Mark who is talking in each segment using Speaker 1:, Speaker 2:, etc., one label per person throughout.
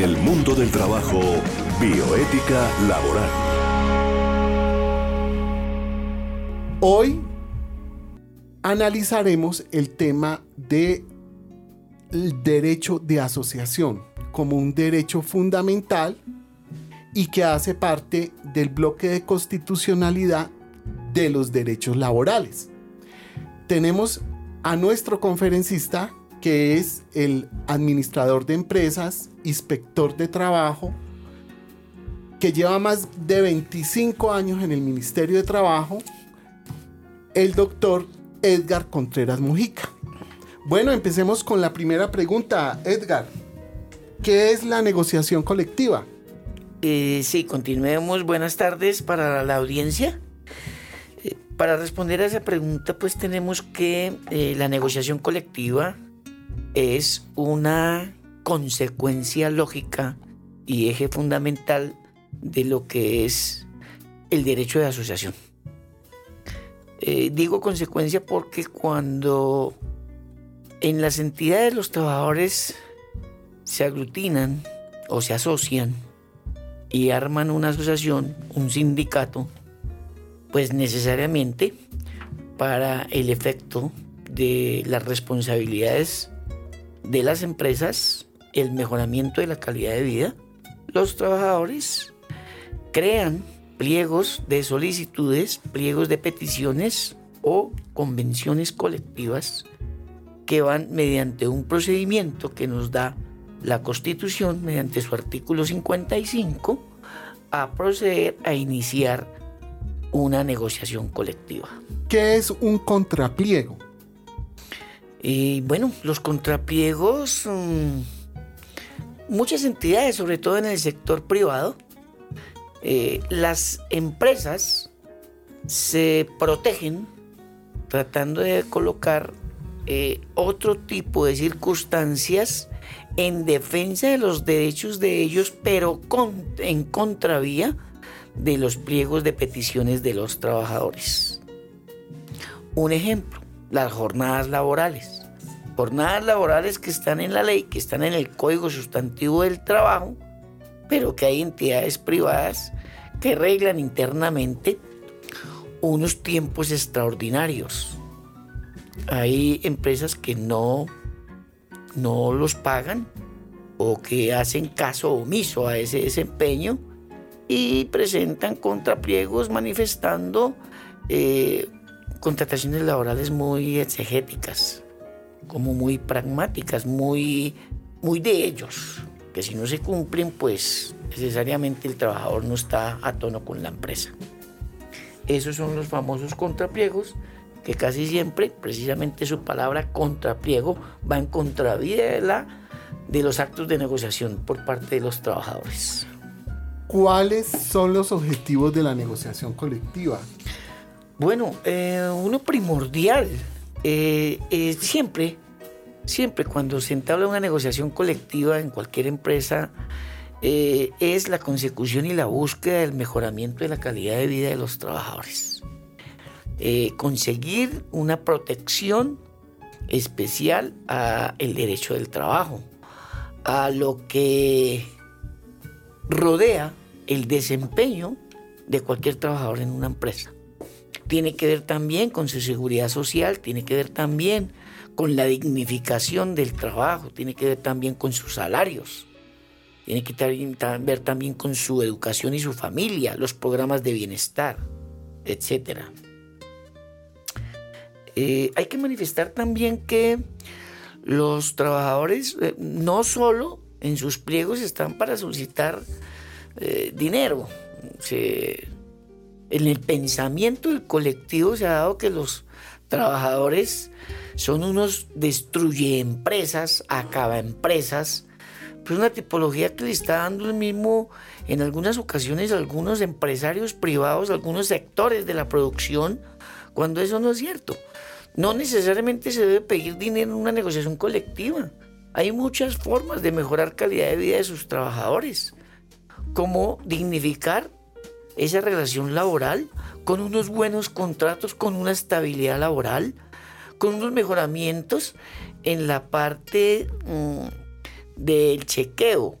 Speaker 1: En el mundo del trabajo, bioética laboral.
Speaker 2: Hoy analizaremos el tema del derecho de asociación como un derecho fundamental y que hace parte del bloque de constitucionalidad de los derechos laborales. Tenemos a nuestro conferencista que es el administrador de empresas, inspector de trabajo, que lleva más de 25 años en el Ministerio de Trabajo, el doctor Edgar Contreras Mujica. Bueno, empecemos con la primera pregunta, Edgar. ¿Qué es la negociación colectiva?
Speaker 3: Eh, sí, continuemos. Buenas tardes para la audiencia. Eh, para responder a esa pregunta, pues tenemos que eh, la negociación colectiva es una consecuencia lógica y eje fundamental de lo que es el derecho de asociación. digo consecuencia porque cuando en las entidades los trabajadores se aglutinan o se asocian y arman una asociación, un sindicato, pues necesariamente para el efecto de las responsabilidades de las empresas, el mejoramiento de la calidad de vida, los trabajadores crean pliegos de solicitudes, pliegos de peticiones o convenciones colectivas que van mediante un procedimiento que nos da la Constitución, mediante su artículo 55, a proceder a iniciar una negociación colectiva.
Speaker 2: ¿Qué es un contrapliego?
Speaker 3: Y bueno, los contrapliegos, muchas entidades, sobre todo en el sector privado, eh, las empresas se protegen tratando de colocar eh, otro tipo de circunstancias en defensa de los derechos de ellos, pero en contravía de los pliegos de peticiones de los trabajadores. Un ejemplo, las jornadas laborales. Jornadas laborales que están en la ley, que están en el Código Sustantivo del Trabajo, pero que hay entidades privadas que reglan internamente unos tiempos extraordinarios. Hay empresas que no no los pagan o que hacen caso omiso a ese desempeño y presentan contrapliegos manifestando eh, contrataciones laborales muy exegéticas, como muy pragmáticas, muy, muy de ellos, que si no se cumplen, pues necesariamente el trabajador no está a tono con la empresa. Esos son los famosos contrapliegos que casi siempre, precisamente su palabra contrapliego, va en contravía de, la, de los actos de negociación por parte de los trabajadores.
Speaker 2: ¿Cuáles son los objetivos de la negociación colectiva?
Speaker 3: Bueno, eh, uno primordial, eh, siempre, siempre cuando se entabla una negociación colectiva en cualquier empresa, eh, es la consecución y la búsqueda del mejoramiento de la calidad de vida de los trabajadores. Eh, conseguir una protección especial a el derecho del trabajo, a lo que rodea el desempeño de cualquier trabajador en una empresa. Tiene que ver también con su seguridad social, tiene que ver también con la dignificación del trabajo, tiene que ver también con sus salarios, tiene que ver también con su educación y su familia, los programas de bienestar, etcétera. Eh, hay que manifestar también que los trabajadores eh, no solo en sus pliegos están para solicitar eh, dinero. En el pensamiento del colectivo se ha dado que los trabajadores son unos destruye empresas, acaba empresas, pues una tipología que le está dando el mismo en algunas ocasiones algunos empresarios privados, algunos sectores de la producción, cuando eso no es cierto. No necesariamente se debe pedir dinero en una negociación colectiva. Hay muchas formas de mejorar calidad de vida de sus trabajadores, como dignificar esa relación laboral con unos buenos contratos, con una estabilidad laboral, con unos mejoramientos en la parte mm, del chequeo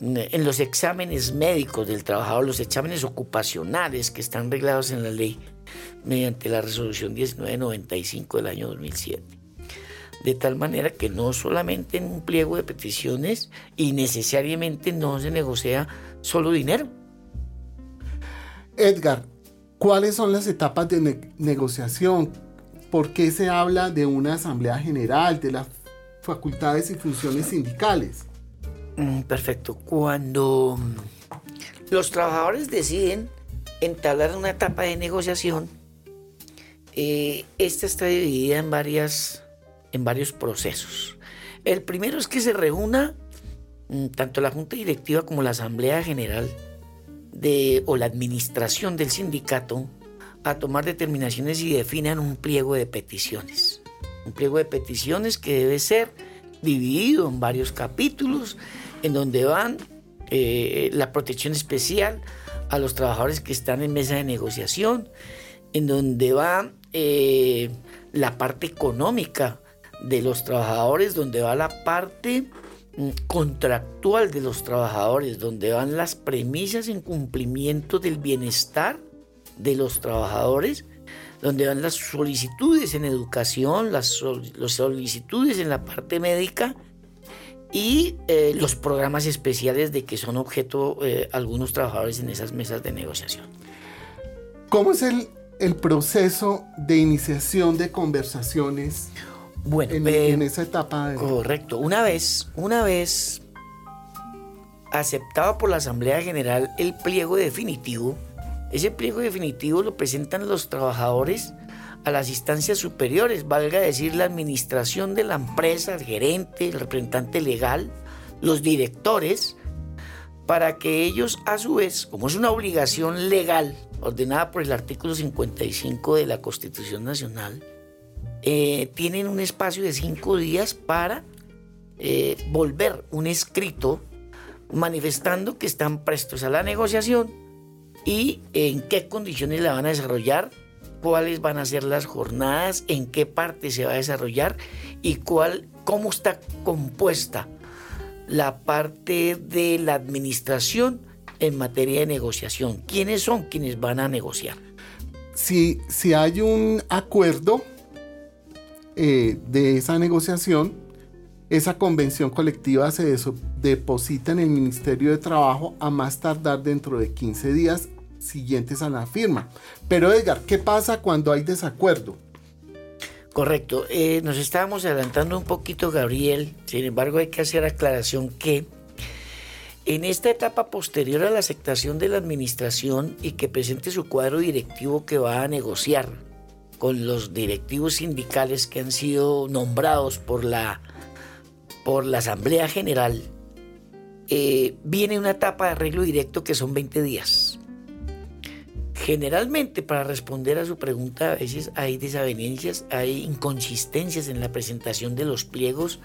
Speaker 3: en los exámenes médicos del trabajador, los exámenes ocupacionales que están reglados en la ley mediante la resolución 1995 del año 2007. De tal manera que no solamente en un pliego de peticiones y necesariamente no se negocia solo dinero.
Speaker 2: Edgar, ¿cuáles son las etapas de negociación? ¿Por qué se habla de una asamblea general, de las facultades y funciones sindicales?
Speaker 3: Mm, perfecto. Cuando mm, los trabajadores deciden entablar una etapa de negociación, eh, esta está dividida en, varias, en varios procesos. El primero es que se reúna mm, tanto la Junta Directiva como la Asamblea General o la administración del sindicato a tomar determinaciones y definan un pliego de peticiones. Un pliego de peticiones que debe ser dividido en varios capítulos en donde van eh, la protección especial a los trabajadores que están en mesa de negociación, en donde va eh, la parte económica de los trabajadores, donde va la parte contractual de los trabajadores, donde van las premisas en cumplimiento del bienestar de los trabajadores, donde van las solicitudes en educación, las, las solicitudes en la parte médica y eh, los programas especiales de que son objeto eh, algunos trabajadores en esas mesas de negociación.
Speaker 2: ¿Cómo es el, el proceso de iniciación de conversaciones
Speaker 3: bueno,
Speaker 2: en,
Speaker 3: eh,
Speaker 2: en esa etapa? De...
Speaker 3: Correcto. Una vez, una vez aceptado por la Asamblea General el pliego definitivo, ese pliego definitivo lo presentan los trabajadores a las instancias superiores, valga decir la administración de la empresa, el gerente, el representante legal, los directores, para que ellos a su vez, como es una obligación legal ordenada por el artículo 55 de la Constitución Nacional, eh, tienen un espacio de cinco días para eh, volver un escrito manifestando que están prestos a la negociación y en qué condiciones la van a desarrollar cuáles van a ser las jornadas, en qué parte se va a desarrollar y cuál, cómo está compuesta la parte de la administración en materia de negociación. ¿Quiénes son quienes van a negociar?
Speaker 2: Si, si hay un acuerdo eh, de esa negociación, esa convención colectiva se deposita en el Ministerio de Trabajo a más tardar dentro de 15 días siguientes a la firma. Pero Edgar, ¿qué pasa cuando hay desacuerdo?
Speaker 3: Correcto, eh, nos estábamos adelantando un poquito, Gabriel. Sin embargo, hay que hacer aclaración que en esta etapa posterior a la aceptación de la administración y que presente su cuadro directivo que va a negociar con los directivos sindicales que han sido nombrados por la, por la Asamblea General, eh, viene una etapa de arreglo directo que son 20 días. Generalmente, para responder a su pregunta, a veces hay desavenencias, hay inconsistencias en la presentación de los pliegos,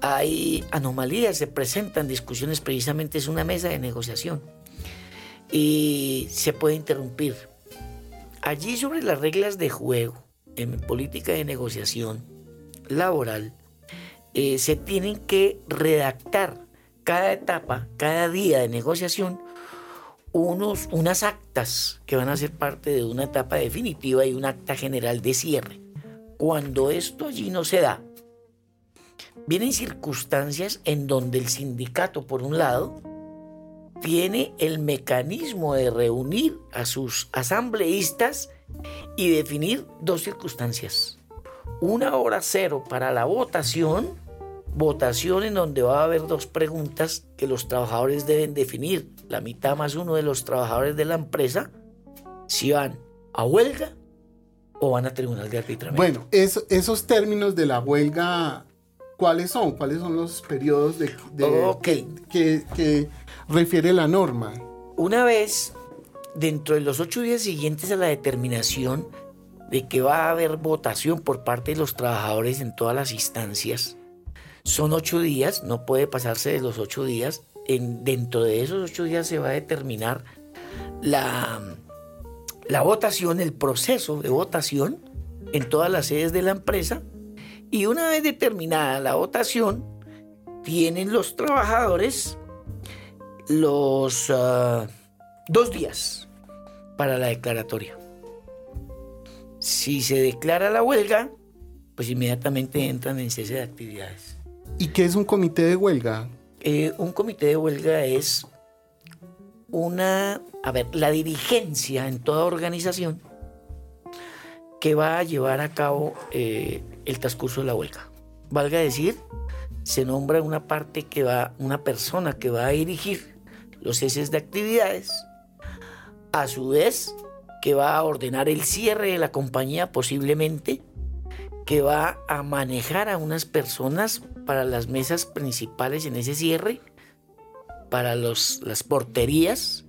Speaker 3: hay anomalías, se presentan discusiones, precisamente es una mesa de negociación y se puede interrumpir. Allí sobre las reglas de juego en política de negociación laboral, eh, se tienen que redactar cada etapa, cada día de negociación, unos, unas actas que van a ser parte de una etapa definitiva y un acta general de cierre. Cuando esto allí no se da, vienen circunstancias en donde el sindicato, por un lado, tiene el mecanismo de reunir a sus asambleístas y definir dos circunstancias. Una hora cero para la votación votación en donde va a haber dos preguntas que los trabajadores deben definir, la mitad más uno de los trabajadores de la empresa, si van a huelga o van a tribunal de arbitramiento.
Speaker 2: Bueno, esos términos de la huelga, ¿cuáles son? ¿Cuáles son los periodos de, que, que refiere la norma?
Speaker 3: Una vez, dentro de los ocho días siguientes a la determinación de que va a haber votación por parte de los trabajadores en todas las instancias, son ocho días, no puede pasarse de los ocho días. En, dentro de esos ocho días se va a determinar la, la votación, el proceso de votación en todas las sedes de la empresa. Y una vez determinada la votación, tienen los trabajadores los ah, dos días para la declaratoria. Si se declara la huelga, pues inmediatamente entran en cese de actividades.
Speaker 2: ¿Y qué es un comité de huelga?
Speaker 3: Eh, un comité de huelga es una, a ver, la dirigencia en toda organización que va a llevar a cabo eh, el transcurso de la huelga. Valga decir, se nombra una parte que va, una persona que va a dirigir los ceses de actividades, a su vez que va a ordenar el cierre de la compañía posiblemente, que va a manejar a unas personas para las mesas principales en ese cierre, para los, las porterías,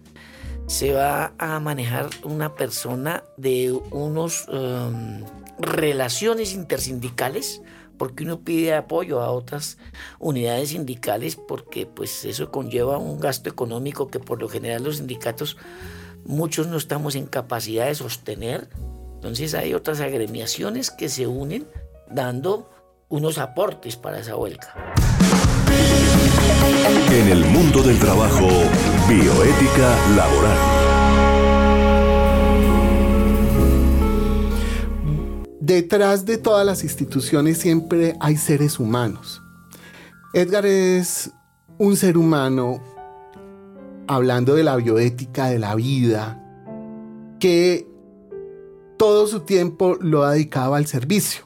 Speaker 3: se va a manejar una persona de unos um, relaciones intersindicales, porque uno pide apoyo a otras unidades sindicales, porque pues eso conlleva un gasto económico que por lo general los sindicatos muchos no estamos en capacidad de sostener. Entonces hay otras agremiaciones que se unen dando unos aportes para esa huelga.
Speaker 1: En el mundo del trabajo, bioética laboral.
Speaker 2: Detrás de todas las instituciones siempre hay seres humanos. Edgar es un ser humano hablando de la bioética de la vida, que todo su tiempo lo ha dedicado al servicio.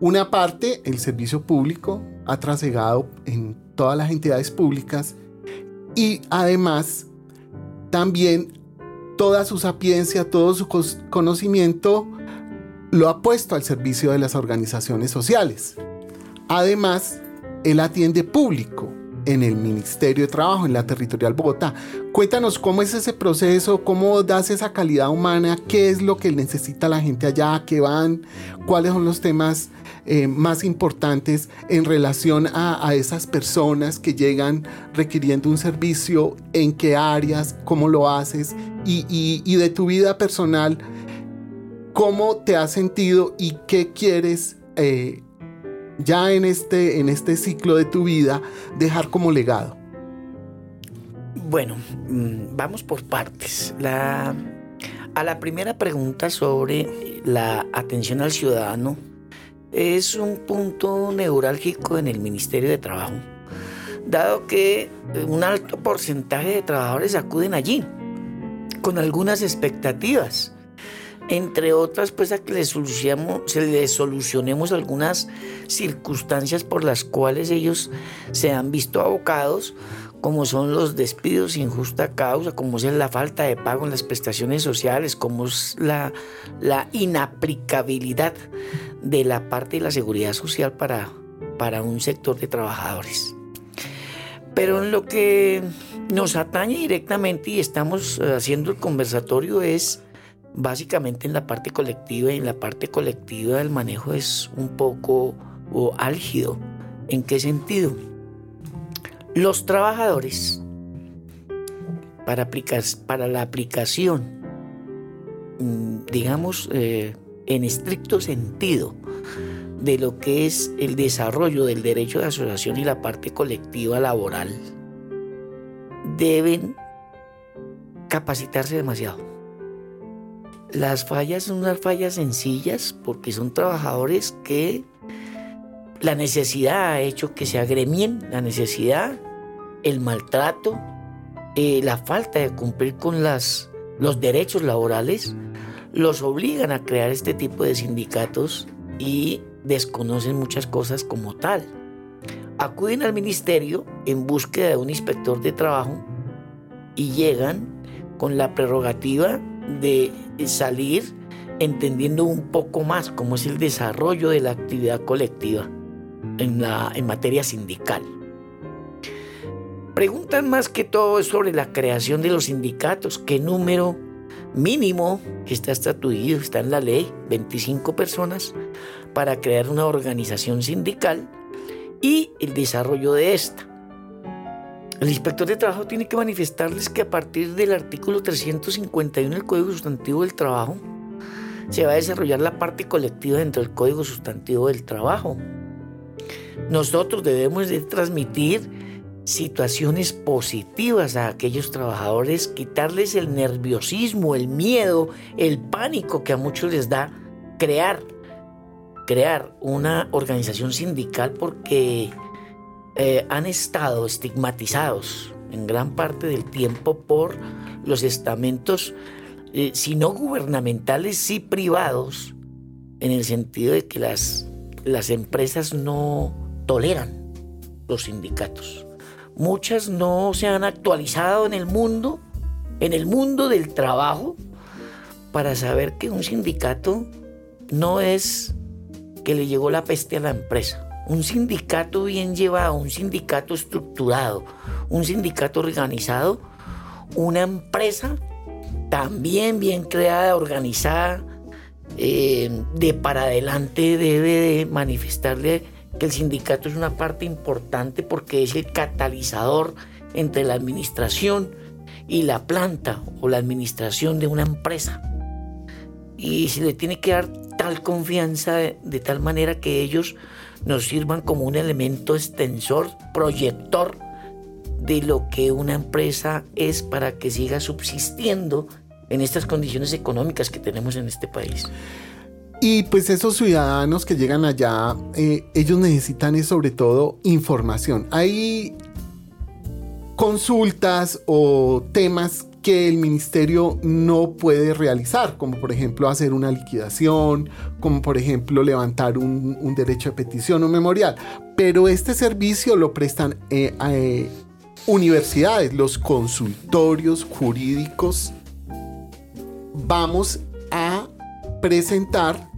Speaker 2: Una parte, el servicio público, ha trasegado en todas las entidades públicas y además también toda su sapiencia, todo su conocimiento lo ha puesto al servicio de las organizaciones sociales. Además, él atiende público, en el Ministerio de Trabajo, en la Territorial Bogotá. Cuéntanos cómo es ese proceso, cómo das esa calidad humana, qué es lo que necesita la gente allá, qué van, cuáles son los temas eh, más importantes en relación a, esas personas que llegan requiriendo un servicio, en qué áreas, cómo lo haces y, de tu vida personal, cómo te has sentido y qué quieres. Eh, ya en este, en este ciclo de tu vida dejar como legado?
Speaker 3: Bueno, mm, vamos por partes. La, a la primera pregunta sobre la atención al ciudadano, es un punto neurálgico en el Ministerio de Trabajo, dado que un alto porcentaje de trabajadores acuden allí con algunas expectativas. Entre otras, pues a que le solucionemos, se les solucionemos algunas circunstancias por las cuales ellos se han visto abocados, como son los despidos sin justa causa, como es la falta de pago en las prestaciones sociales, como es la inaplicabilidad de la parte de la seguridad social para, para un sector de trabajadores. Pero en lo que nos atañe directamente y estamos haciendo el conversatorio es básicamente en la parte colectiva y en la parte colectiva el manejo es un poco álgido. ¿En qué sentido? Los trabajadores, para, aplicar, para la aplicación, mm, digamos, eh, en estricto sentido, de lo que es el desarrollo del derecho de asociación y la parte colectiva laboral, deben capacitarse demasiado. Las fallas son unas fallas sencillas porque son trabajadores que la necesidad ha hecho que se agremien, la necesidad, el maltrato, eh, la falta de cumplir con las, los derechos laborales, los obligan a crear este tipo de sindicatos y desconocen muchas cosas como tal. Acuden al ministerio en búsqueda de un inspector de trabajo y llegan con la prerrogativa de salir entendiendo un poco más cómo es el desarrollo de la actividad colectiva en, la, en materia sindical. Preguntan más que todo sobre la creación de los sindicatos, qué número mínimo que está estatuido, está en la ley, 25 personas, para crear una organización sindical y el desarrollo de esta. El inspector de trabajo tiene que manifestarles que a partir del artículo 351 del Código Sustantivo del Trabajo se va a desarrollar la parte colectiva dentro del Código Sustantivo del Trabajo. Nosotros debemos de transmitir situaciones positivas a aquellos trabajadores, quitarles el nerviosismo, el miedo, el pánico que a muchos les da crear, crear una organización sindical porque eh, han estado estigmatizados en gran parte del tiempo por los estamentos, eh, si no gubernamentales, sí privados, en el sentido de que las, las empresas no toleran los sindicatos. Muchas no se han actualizado en el mundo, en el mundo del trabajo, para saber que un sindicato no es que le llegó la peste a la empresa. Un sindicato bien llevado, un sindicato estructurado, un sindicato organizado, una empresa también bien creada, organizada, eh, de para adelante debe de manifestarle que el sindicato es una parte importante porque es el catalizador entre la administración y la planta o la administración de una empresa. Y se le tiene que dar tal confianza de, tal manera que ellos nos sirvan como un elemento extensor, proyector de lo que una empresa es para que siga subsistiendo en estas condiciones económicas que tenemos en este país.
Speaker 2: Y pues esos ciudadanos que llegan allá, eh, ellos necesitan sobre todo información. Hay consultas o temas que el ministerio no puede realizar, como por ejemplo hacer una liquidación, como por ejemplo levantar un, derecho de petición o memorial. Pero este servicio lo prestan eh, eh, universidades, los consultorios jurídicos. Vamos a presentar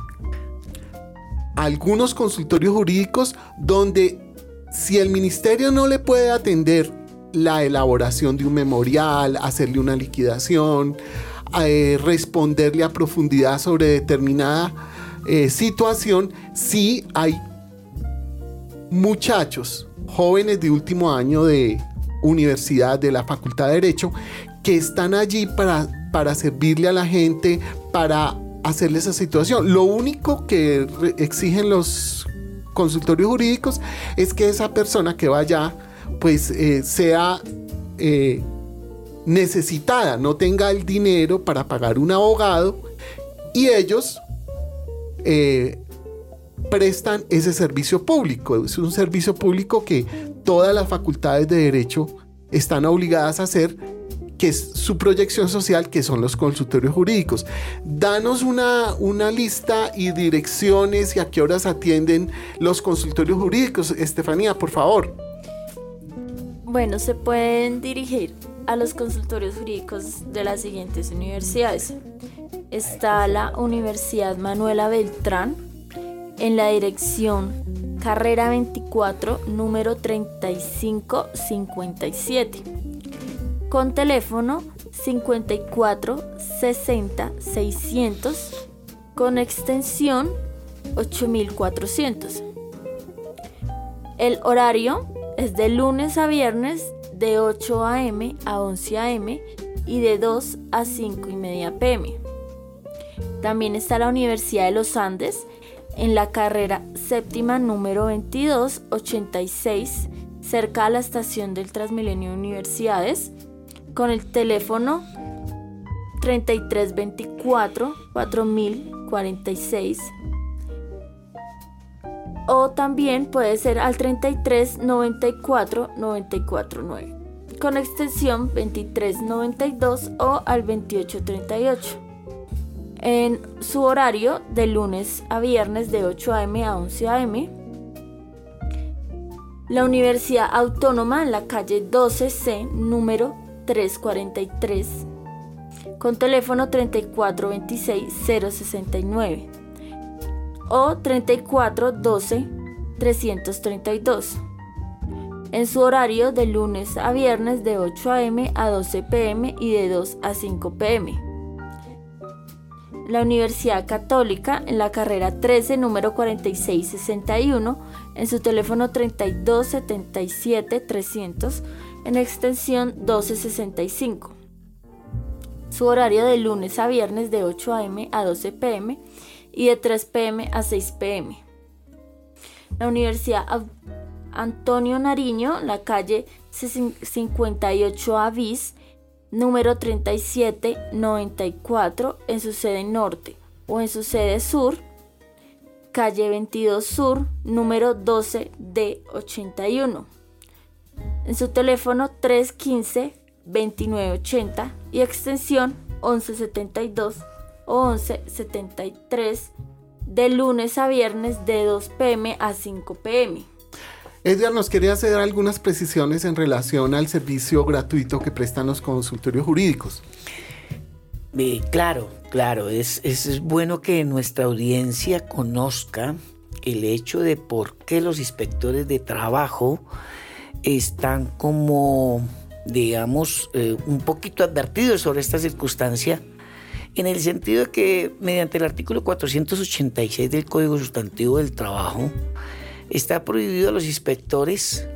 Speaker 2: algunos consultorios jurídicos donde si el ministerio no le puede atender la elaboración de un memorial, hacerle una liquidación, eh, responderle a profundidad sobre determinada eh, situación, si hay muchachos, jóvenes de último año de universidad, de la Facultad de Derecho, que están allí para, para servirle a la gente, para hacerle esa situación. Lo único que exigen los consultorios jurídicos es que esa persona que vaya pues eh, sea eh, necesitada, no tenga el dinero para pagar un abogado y ellos eh, prestan ese servicio público. Es un servicio público que todas las facultades de derecho están obligadas a hacer que es su proyección social, que son los consultorios jurídicos. Danos una, una lista y direcciones y a qué horas atienden los consultorios jurídicos. Estefanía, por favor.
Speaker 4: Bueno, se pueden dirigir a los consultorios jurídicos de las siguientes universidades. Está la Universidad Manuela Beltrán en la dirección Carrera 24, número 3557 con teléfono 54 60 600 con extensión 8400. El horario es de lunes a viernes de 8 a.m. a 11 a.m. y de 2 a 5 y media p.m. También está la Universidad de los Andes en la carrera séptima número 2286 cerca a la estación del Transmilenio Universidades con el teléfono 3324 4046 o también puede ser al 33 94 949 con extensión 2392 o al 2838 en su horario de lunes a viernes de 8 a.m. a 11 a.m. La Universidad Autónoma en la calle 12C número 343 con teléfono 3426-069 o 3412-332 en su horario de lunes a viernes de 8 a.m. a 12 p.m. y de 2 a 5 p.m. La Universidad Católica en la carrera 13 número 4661 en su teléfono 3277 300 en extensión 1265. Su horario de lunes a viernes de 8 a.m. a 12 p.m. y de 3 p.m. a 6 p.m. La Universidad Antonio Nariño, la calle 58 Avis, número 3794 en su sede norte o en su sede sur, calle 22 Sur, número 12 d 81. En su teléfono 315-2980 y extensión 1172 o 1173 de lunes a viernes de 2 pm a 5 pm.
Speaker 2: Edgar nos quería hacer algunas precisiones en relación al servicio gratuito que prestan los consultorios jurídicos.
Speaker 3: Eh, claro, claro, es, es bueno que nuestra audiencia conozca el hecho de por qué los inspectores de trabajo están como, digamos, eh, un poquito advertidos sobre esta circunstancia, en el sentido de que mediante el artículo 486 del Código Sustantivo del Trabajo, está prohibido a los inspectores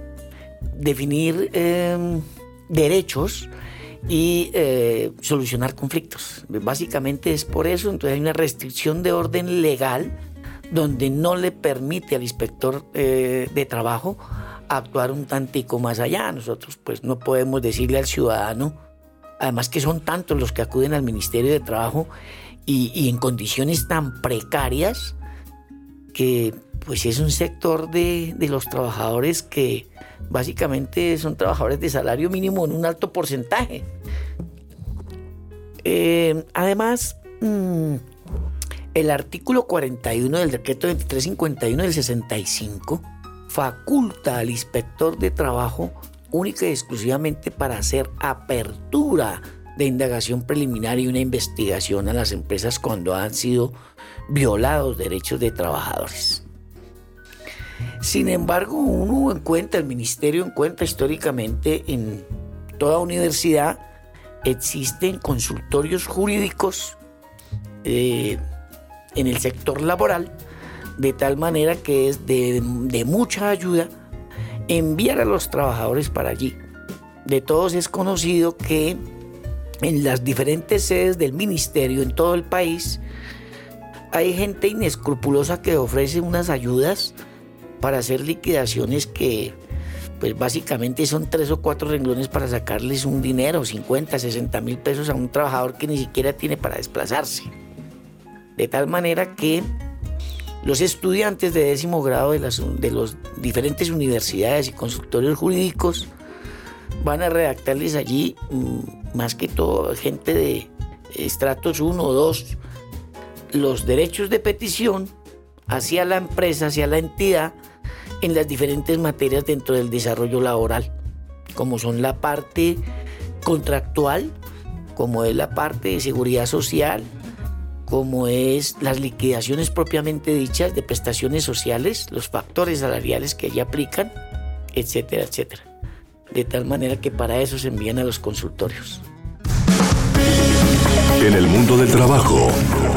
Speaker 3: definir em, derechos y eh, solucionar conflictos. Básicamente es por eso, entonces hay una restricción de orden legal donde no le permite al inspector eh, de trabajo actuar un tantico más allá. Nosotros pues no podemos decirle al ciudadano, además que son tantos los que acuden al Ministerio de Trabajo y, en condiciones tan precarias que pues es un sector de, los trabajadores que básicamente son trabajadores de salario mínimo en un alto porcentaje. Eh, además, mm, el artículo 41 del decreto 2351 del 65 faculta al inspector de trabajo única y exclusivamente para hacer apertura de indagación preliminar y una investigación a las empresas cuando han sido violados derechos de trabajadores. Sin embargo, uno encuentra, el ministerio encuentra históricamente en toda universidad existen consultorios jurídicos eh, en el sector laboral, de tal manera que es de, de mucha ayuda enviar a los trabajadores para allí. De todos es conocido que en las diferentes sedes del ministerio en todo el país hay gente inescrupulosa que ofrece unas ayudas para hacer liquidaciones que pues básicamente son tres o cuatro renglones para sacarles un dinero, 50, 60 mil pesos a un trabajador que ni siquiera tiene para desplazarse. De tal manera que los estudiantes de décimo grado de las de los diferentes universidades y consultorios jurídicos van a redactarles allí, mm, más que todo gente de estratos 1 o 2, los derechos de petición hacia la empresa, hacia la entidad, en las diferentes materias dentro del desarrollo laboral, como son la parte contractual, como es la parte de seguridad social, como es las liquidaciones propiamente dichas de prestaciones sociales, los factores salariales que allí aplican, etcétera, etcétera. De tal manera que para eso se envían a los consultorios.
Speaker 1: En el mundo del trabajo,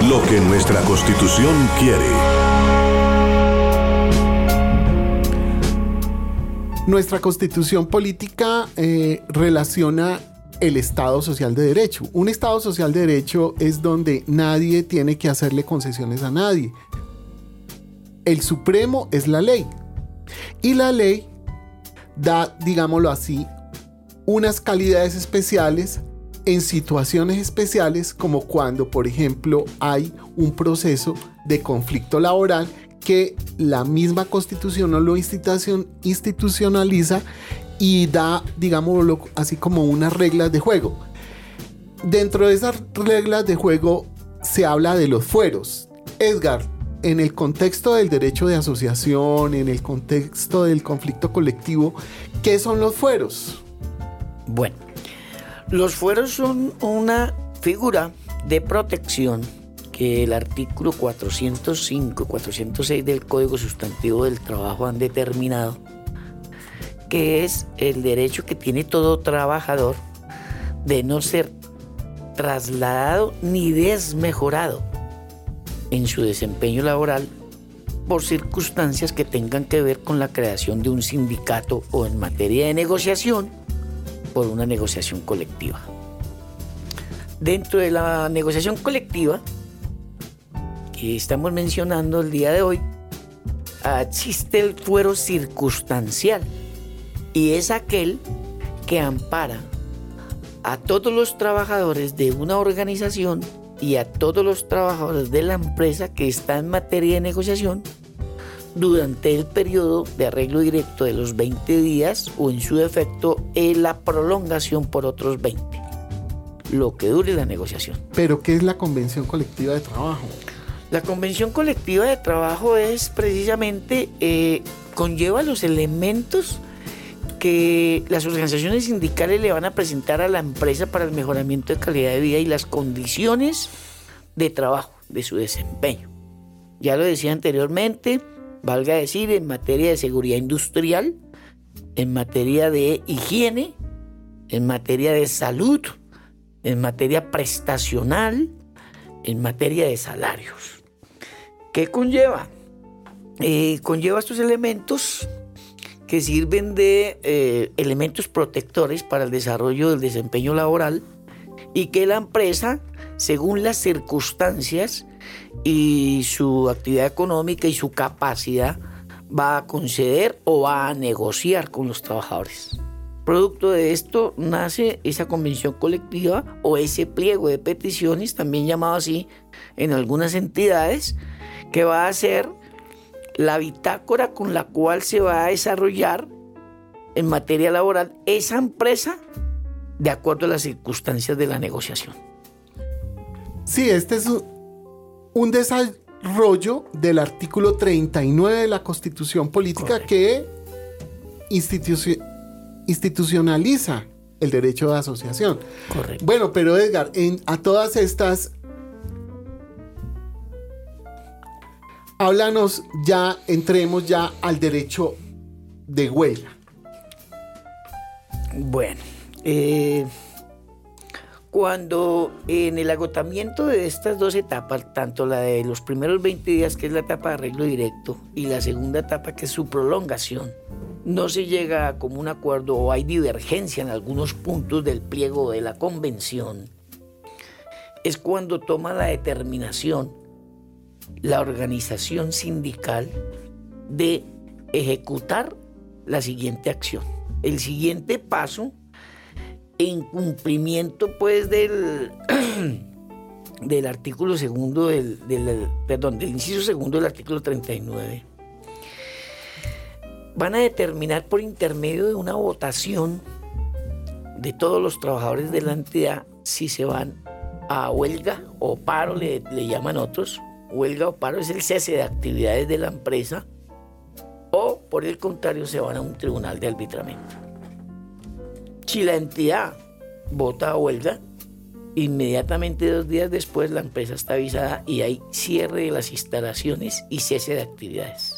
Speaker 1: lo que nuestra constitución quiere.
Speaker 2: Nuestra constitución política eh, relaciona el Estado Social de Derecho. Un Estado Social de Derecho es donde nadie tiene que hacerle concesiones a nadie. El Supremo es la ley. Y la ley da, digámoslo así, unas calidades especiales en situaciones especiales como cuando, por ejemplo, hay un proceso de conflicto laboral que la misma constitución no lo institucionaliza y da, digámoslo así, como unas reglas de juego. Dentro de esas reglas de juego se habla de los fueros. Edgar, en el contexto del derecho de asociación, en el contexto del conflicto colectivo, ¿qué son los fueros?
Speaker 3: Bueno, los fueros son una figura de protección que el artículo 405 y 406 del Código Sustantivo del Trabajo han determinado que es el derecho que tiene todo trabajador de no ser trasladado ni desmejorado en su desempeño laboral por circunstancias que tengan que ver con la creación de un sindicato o en materia de negociación por una negociación colectiva. Dentro de la negociación colectiva, que estamos mencionando el día de hoy, existe el fuero circunstancial y es aquel que ampara a todos los trabajadores de una organización y a todos los trabajadores de la empresa que está en materia de negociación durante el periodo de arreglo directo de los 20 días o en su defecto en la prolongación por otros 20, lo que dure la negociación.
Speaker 2: Pero ¿qué es la convención colectiva de trabajo?
Speaker 3: La convención colectiva de trabajo es precisamente, eh, conlleva los elementos que las organizaciones sindicales le van a presentar a la empresa para el mejoramiento de calidad de vida y las condiciones de trabajo, de su desempeño. Ya lo decía anteriormente, valga decir, en materia de seguridad industrial, en materia de higiene, en materia de salud, en materia prestacional, en materia de salarios. ¿Qué conlleva? Eh, conlleva estos elementos que sirven de eh, elementos protectores para el desarrollo del desempeño laboral y que la empresa, según las circunstancias y su actividad económica y su capacidad, va a conceder o va a negociar con los trabajadores. Producto de esto nace esa convención colectiva o ese pliego de peticiones, también llamado así en algunas entidades, que va a ser la bitácora con la cual se va a desarrollar en materia laboral esa empresa de acuerdo a las circunstancias de la negociación.
Speaker 2: Sí, este es un desarrollo del artículo 39 de la Constitución Política que institucionaliza el derecho de asociación.
Speaker 3: Correcto.
Speaker 2: Bueno, pero Edgar, en, a todas estas háblanos ya, entremos ya al derecho de huelga.
Speaker 3: Bueno, eh, cuando en el agotamiento de estas dos etapas, tanto la de los primeros 20 días, que es la etapa de arreglo directo, y la segunda etapa, que es su prolongación, no se llega a común acuerdo o hay divergencia en algunos puntos del pliego de la convención, es cuando toma la determinación la organización sindical de ejecutar la siguiente acción. El siguiente paso en cumplimiento pues del, del artículo segundo del, perdón, del inciso segundo del artículo 39 van a determinar por intermedio de una votación de todos los trabajadores de la entidad si se van a huelga o paro, le, le llaman otros, huelga o paro es el cese de actividades de la empresa o por el contrario se van a un tribunal de arbitramiento. Si la entidad vota a huelga, inmediatamente dos días después la empresa está avisada y hay cierre de las instalaciones y cese de actividades.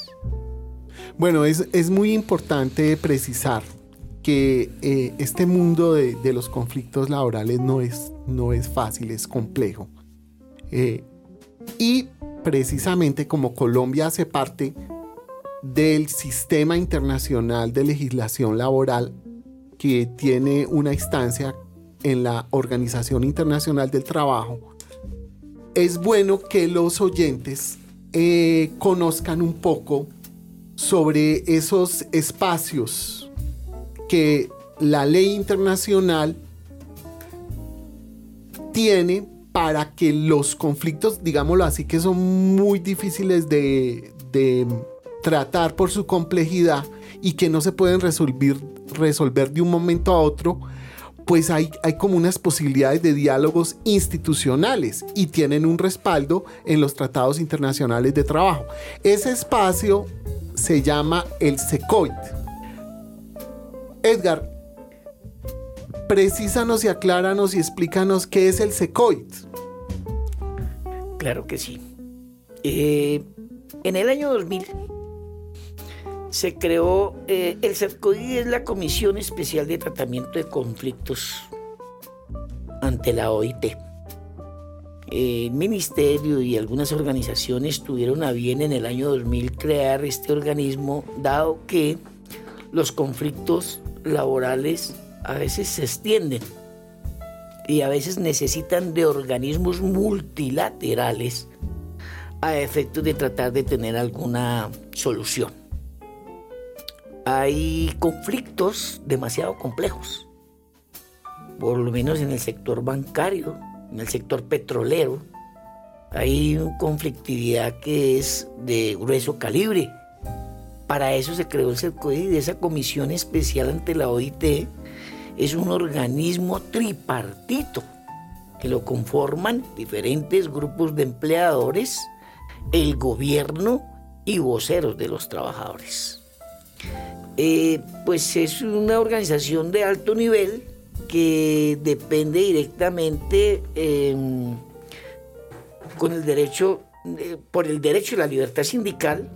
Speaker 2: Bueno, es, muy importante precisar que eh, este mundo de, los conflictos laborales no es, no es fácil, es complejo. Eh, y precisamente como Colombia hace parte del sistema internacional de legislación laboral que tiene una instancia en la Organización Internacional del Trabajo, es bueno que los oyentes eh, conozcan un poco sobre esos espacios que la ley internacional tiene para que los conflictos, digámoslo así, que son muy difíciles de, tratar por su complejidad y que no se pueden resolver, de un momento a otro, pues hay, como unas posibilidades de diálogos institucionales y tienen un respaldo en los tratados internacionales de trabajo. Ese espacio se llama el SECOIT. Edgar, precísanos y acláranos y explícanos qué es el SECOIT.
Speaker 3: Claro que sí. Eh, en el año 2000 se creó eh, el SECOIT, es la Comisión Especial de Tratamiento de Conflictos ante la OIT. El ministerio y algunas organizaciones tuvieron a bien en el año 2000 crear este organismo, dado que los conflictos laborales a veces se extienden y a veces necesitan de organismos multilaterales a efectos de tratar de tener alguna solución. Hay conflictos demasiado complejos, por lo menos en el sector bancario, en el sector petrolero, hay una conflictividad que es de grueso calibre. Para eso se creó el CERCOID, esa comisión especial ante la OIT es un organismo tripartito que lo conforman diferentes grupos de empleadores, el gobierno y voceros de los trabajadores. Eh, pues es una organización de alto nivel que depende directamente em, con el derecho, eh, por el derecho y la libertad sindical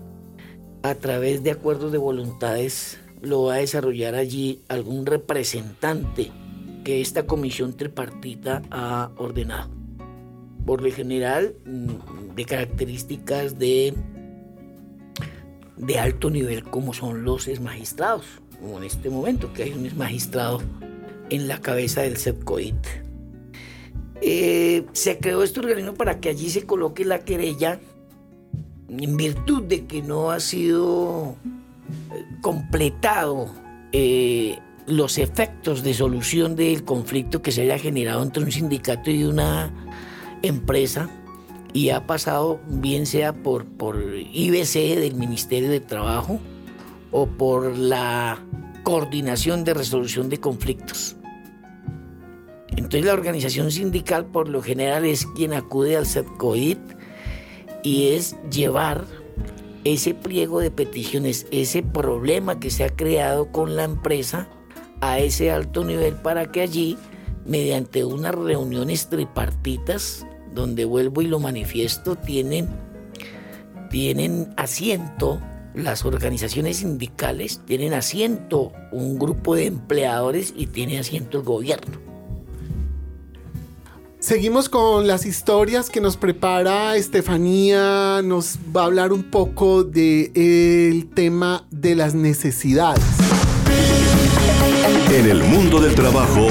Speaker 3: a través de acuerdos de voluntades lo va a desarrollar allí algún representante que esta comisión tripartita ha ordenado. Por lo general, mm, de características de, de alto nivel como son los magistrados, como en este momento que hay un magistrado en la cabeza del CEPCOIT. Eh, se creó este organismo para que allí se coloque la querella en virtud de que no ha sido completado eh, los efectos de solución del conflicto que se haya generado entre un sindicato y una empresa y ha pasado bien sea por, por IBC del Ministerio de Trabajo o por la coordinación de resolución de conflictos. Entonces la organización sindical por lo general es quien acude al CEPCOIT y es llevar ese pliego de peticiones, ese problema que se ha creado con la empresa a ese alto nivel para que allí, mediante unas reuniones tripartitas, donde vuelvo y lo manifiesto, tienen, tienen asiento las organizaciones sindicales, tienen asiento un grupo de empleadores y tiene asiento el gobierno.
Speaker 2: Seguimos con las historias que nos prepara Estefanía. Nos va a hablar un poco del tema de las necesidades.
Speaker 1: En el mundo del trabajo,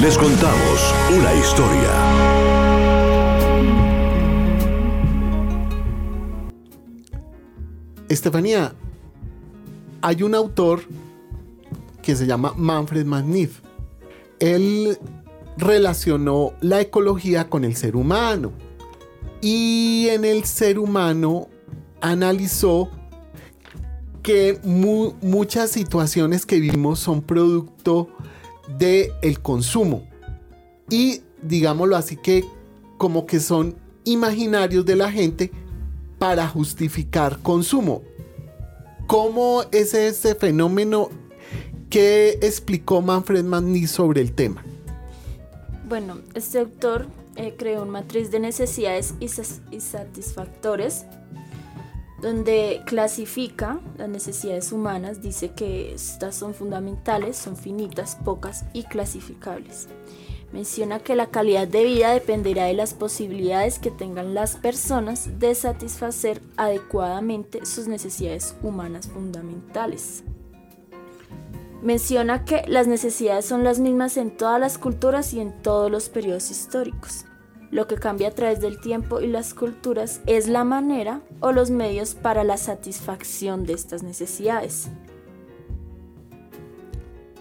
Speaker 1: les contamos una historia.
Speaker 2: Estefanía, hay un autor que se llama Manfred Magnif. Él relacionó la ecología con el ser humano. Y en el ser humano analizó que muchas situaciones que vivimos son producto del el consumo. Y digámoslo así que como que son imaginarios de la gente para justificar consumo. ¿Cómo es ese fenómeno que explicó Manfred Manny sobre el tema?
Speaker 4: Bueno, este autor eh, creó una matriz de necesidades y, satisfactores donde clasifica las necesidades humanas, dice que estas son fundamentales, son finitas, pocas y clasificables. Menciona que la calidad de vida dependerá de las posibilidades que tengan las personas de satisfacer adecuadamente sus necesidades humanas fundamentales. Menciona que las necesidades son las mismas en todas las culturas y en todos los periodos históricos. Lo que cambia a través del tiempo y las culturas es la manera o los medios para la satisfacción de estas necesidades.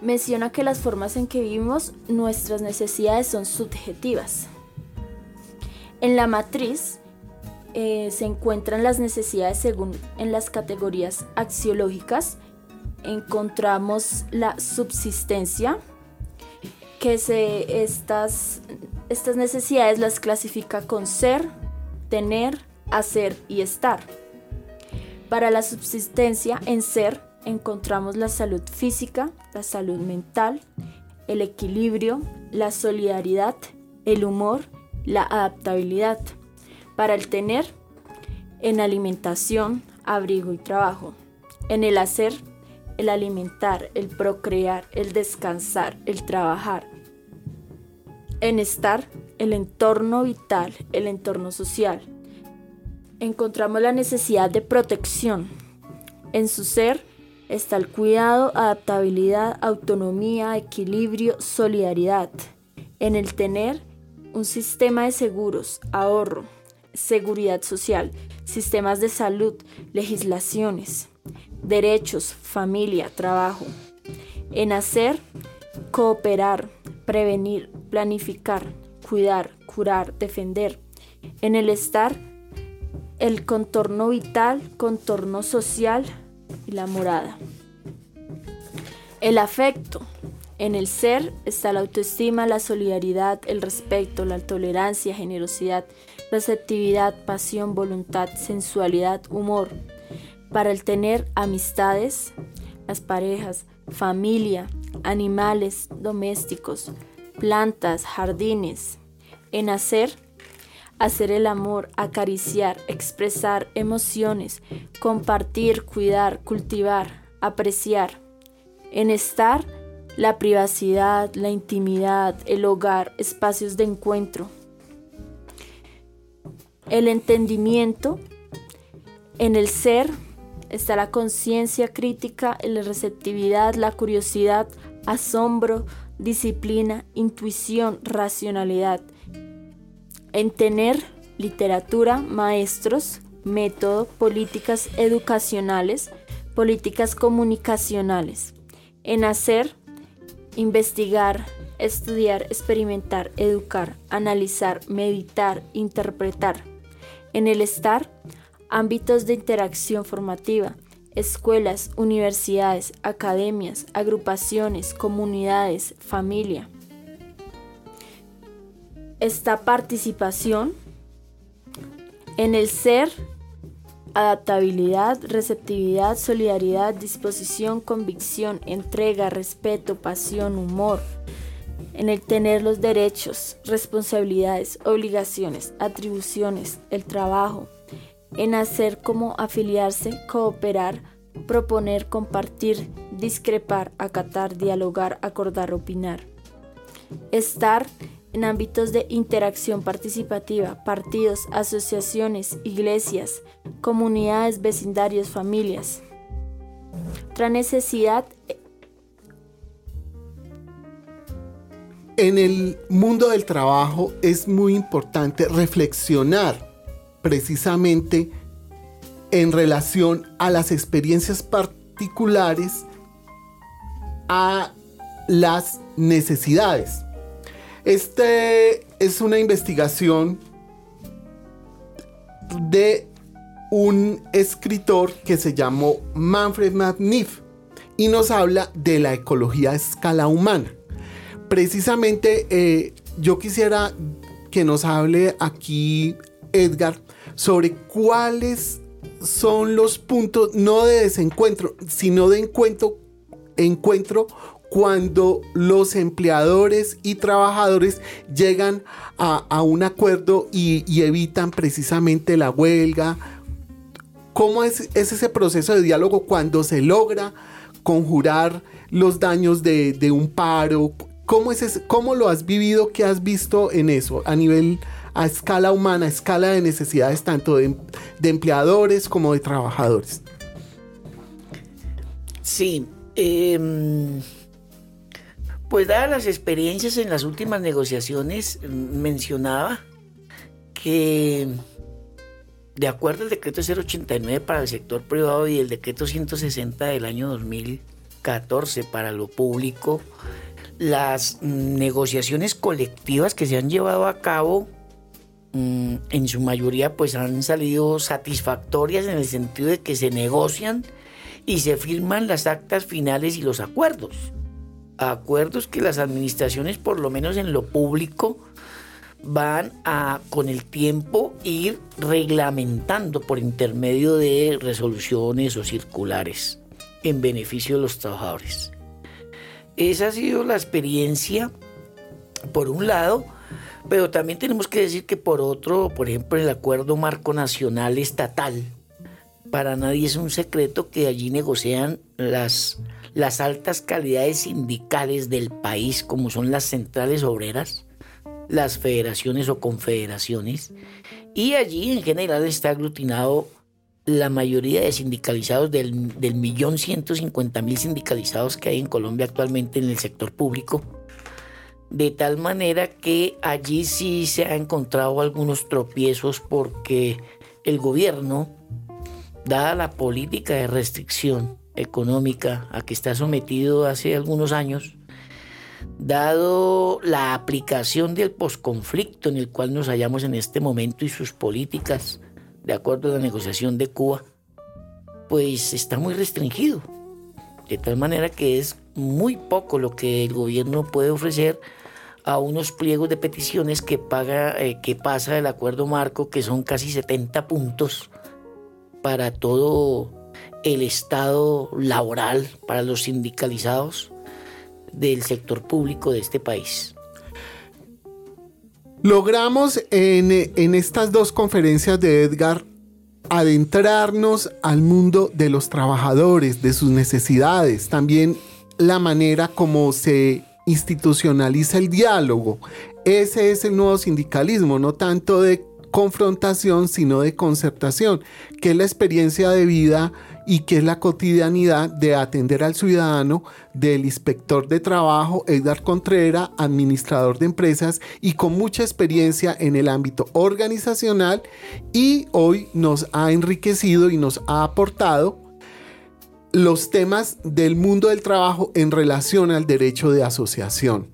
Speaker 4: Menciona que las formas en que vivimos nuestras necesidades son subjetivas. En la matriz eh, se encuentran las necesidades según en las categorías axiológicas, encontramos la subsistencia, que se, estas, estas necesidades las clasifica con ser, tener, hacer y estar. Para la subsistencia en ser encontramos la salud física, la salud mental, el equilibrio, la solidaridad, el humor, la adaptabilidad. Para el tener, en alimentación, abrigo y trabajo. En el hacer, el alimentar, el procrear, el descansar, el trabajar. En estar, el entorno vital, el entorno social. Encontramos la necesidad de protección. En su ser está el cuidado, adaptabilidad, autonomía, equilibrio, solidaridad. En el tener, un sistema de seguros, ahorro, seguridad social, sistemas de salud, legislaciones, derechos, familia, trabajo. En hacer, cooperar, prevenir, planificar, cuidar, curar, defender. En el estar, el contorno vital, contorno social y la morada. El afecto. En el ser está la autoestima, la solidaridad, el respeto, la tolerancia, generosidad, receptividad, pasión, voluntad, sensualidad, humor. Para el tener amistades, las parejas, familia, animales domésticos, plantas, jardines. En hacer, hacer el amor, acariciar, expresar emociones, compartir, cuidar, cultivar, apreciar. En estar, la privacidad, la intimidad, el hogar, espacios de encuentro. El entendimiento, en el ser está la conciencia crítica, la receptividad, la curiosidad, asombro, disciplina, intuición, racionalidad. En tener literatura, maestros, método, políticas educacionales, políticas comunicacionales. En hacer, investigar, estudiar, experimentar, educar, analizar, meditar, interpretar. En el estar, ámbitos de interacción formativa, escuelas, universidades, academias, agrupaciones, comunidades, familia. Esta participación en el ser, adaptabilidad, receptividad, solidaridad, disposición, convicción, entrega, respeto, pasión, humor, en el tener los derechos, responsabilidades, obligaciones, atribuciones, el trabajo, en hacer como afiliarse, cooperar, proponer, compartir, discrepar, acatar, dialogar, acordar, opinar. Estar en ámbitos de interacción participativa, partidos, asociaciones, iglesias, comunidades, vecindarios, familias. Otra necesidad
Speaker 2: en el mundo del trabajo es muy importante reflexionar precisamente en relación a las experiencias particulares, a las necesidades. Este es una investigación de un escritor que se llamó Manfred McNiff y nos habla de la ecología a escala humana. Precisamente eh, yo quisiera que nos hable aquí Edgar sobre cuáles son los puntos, no de desencuentro, sino de encuentro, encuentro cuando los empleadores y trabajadores llegan a, un acuerdo y, evitan precisamente la huelga. ¿Cómo es, ese proceso de diálogo cuando se logra conjurar los daños de, un paro? ¿Cómo, es ¿Cómo lo has vivido? ¿Qué has visto en eso a nivel a escala humana, a escala de necesidades tanto de, empleadores como de trabajadores.
Speaker 3: Sí, em, pues dadas las experiencias en las últimas negociaciones, mencionaba que de acuerdo al decreto 089 para el sector privado y el decreto 160 del año 2014 para lo público, las negociaciones colectivas que se han llevado a cabo Mm, en su mayoría pues han salido satisfactorias en el sentido de que se negocian y se firman las actas finales y los acuerdos. Acuerdos que las administraciones, por lo menos en lo público, van a con el tiempo ir reglamentando por intermedio de resoluciones o circulares en beneficio de los trabajadores. Esa ha sido la experiencia, por un lado, pero también tenemos que decir que por otro, por ejemplo, el acuerdo marco nacional estatal, para nadie es un secreto que allí negocian las, las altas calidades sindicales del país, como son las centrales obreras, las federaciones o confederaciones, y allí en general está aglutinado la mayoría de sindicalizados del, del millón ciento cincuenta mil sindicalizados que hay en Colombia actualmente en el sector público de tal manera que allí sí se han encontrado algunos tropiezos porque el gobierno, dada la política de restricción económica a que está sometido hace algunos años, dado la aplicación del posconflicto en el cual nos hallamos en este momento y sus políticas, de acuerdo a la negociación de Cuba, pues está muy restringido. De tal manera que es muy poco lo que el gobierno puede ofrecer a unos pliegos de peticiones que, paga, eh, que pasa el acuerdo marco, que son casi 70 puntos para todo el estado laboral, para los sindicalizados del sector público de este país.
Speaker 2: Logramos en, en estas dos conferencias de Edgar adentrarnos al mundo de los trabajadores, de sus necesidades, también la manera como se institucionaliza el diálogo. Ese es el nuevo sindicalismo, no tanto de confrontación, sino de concertación, que es la experiencia de vida y que es la cotidianidad de atender al ciudadano del inspector de trabajo Edgar Contreras, administrador de empresas y con mucha experiencia en el ámbito organizacional y hoy nos ha enriquecido y nos ha aportado los temas del mundo del trabajo en relación al derecho de asociación.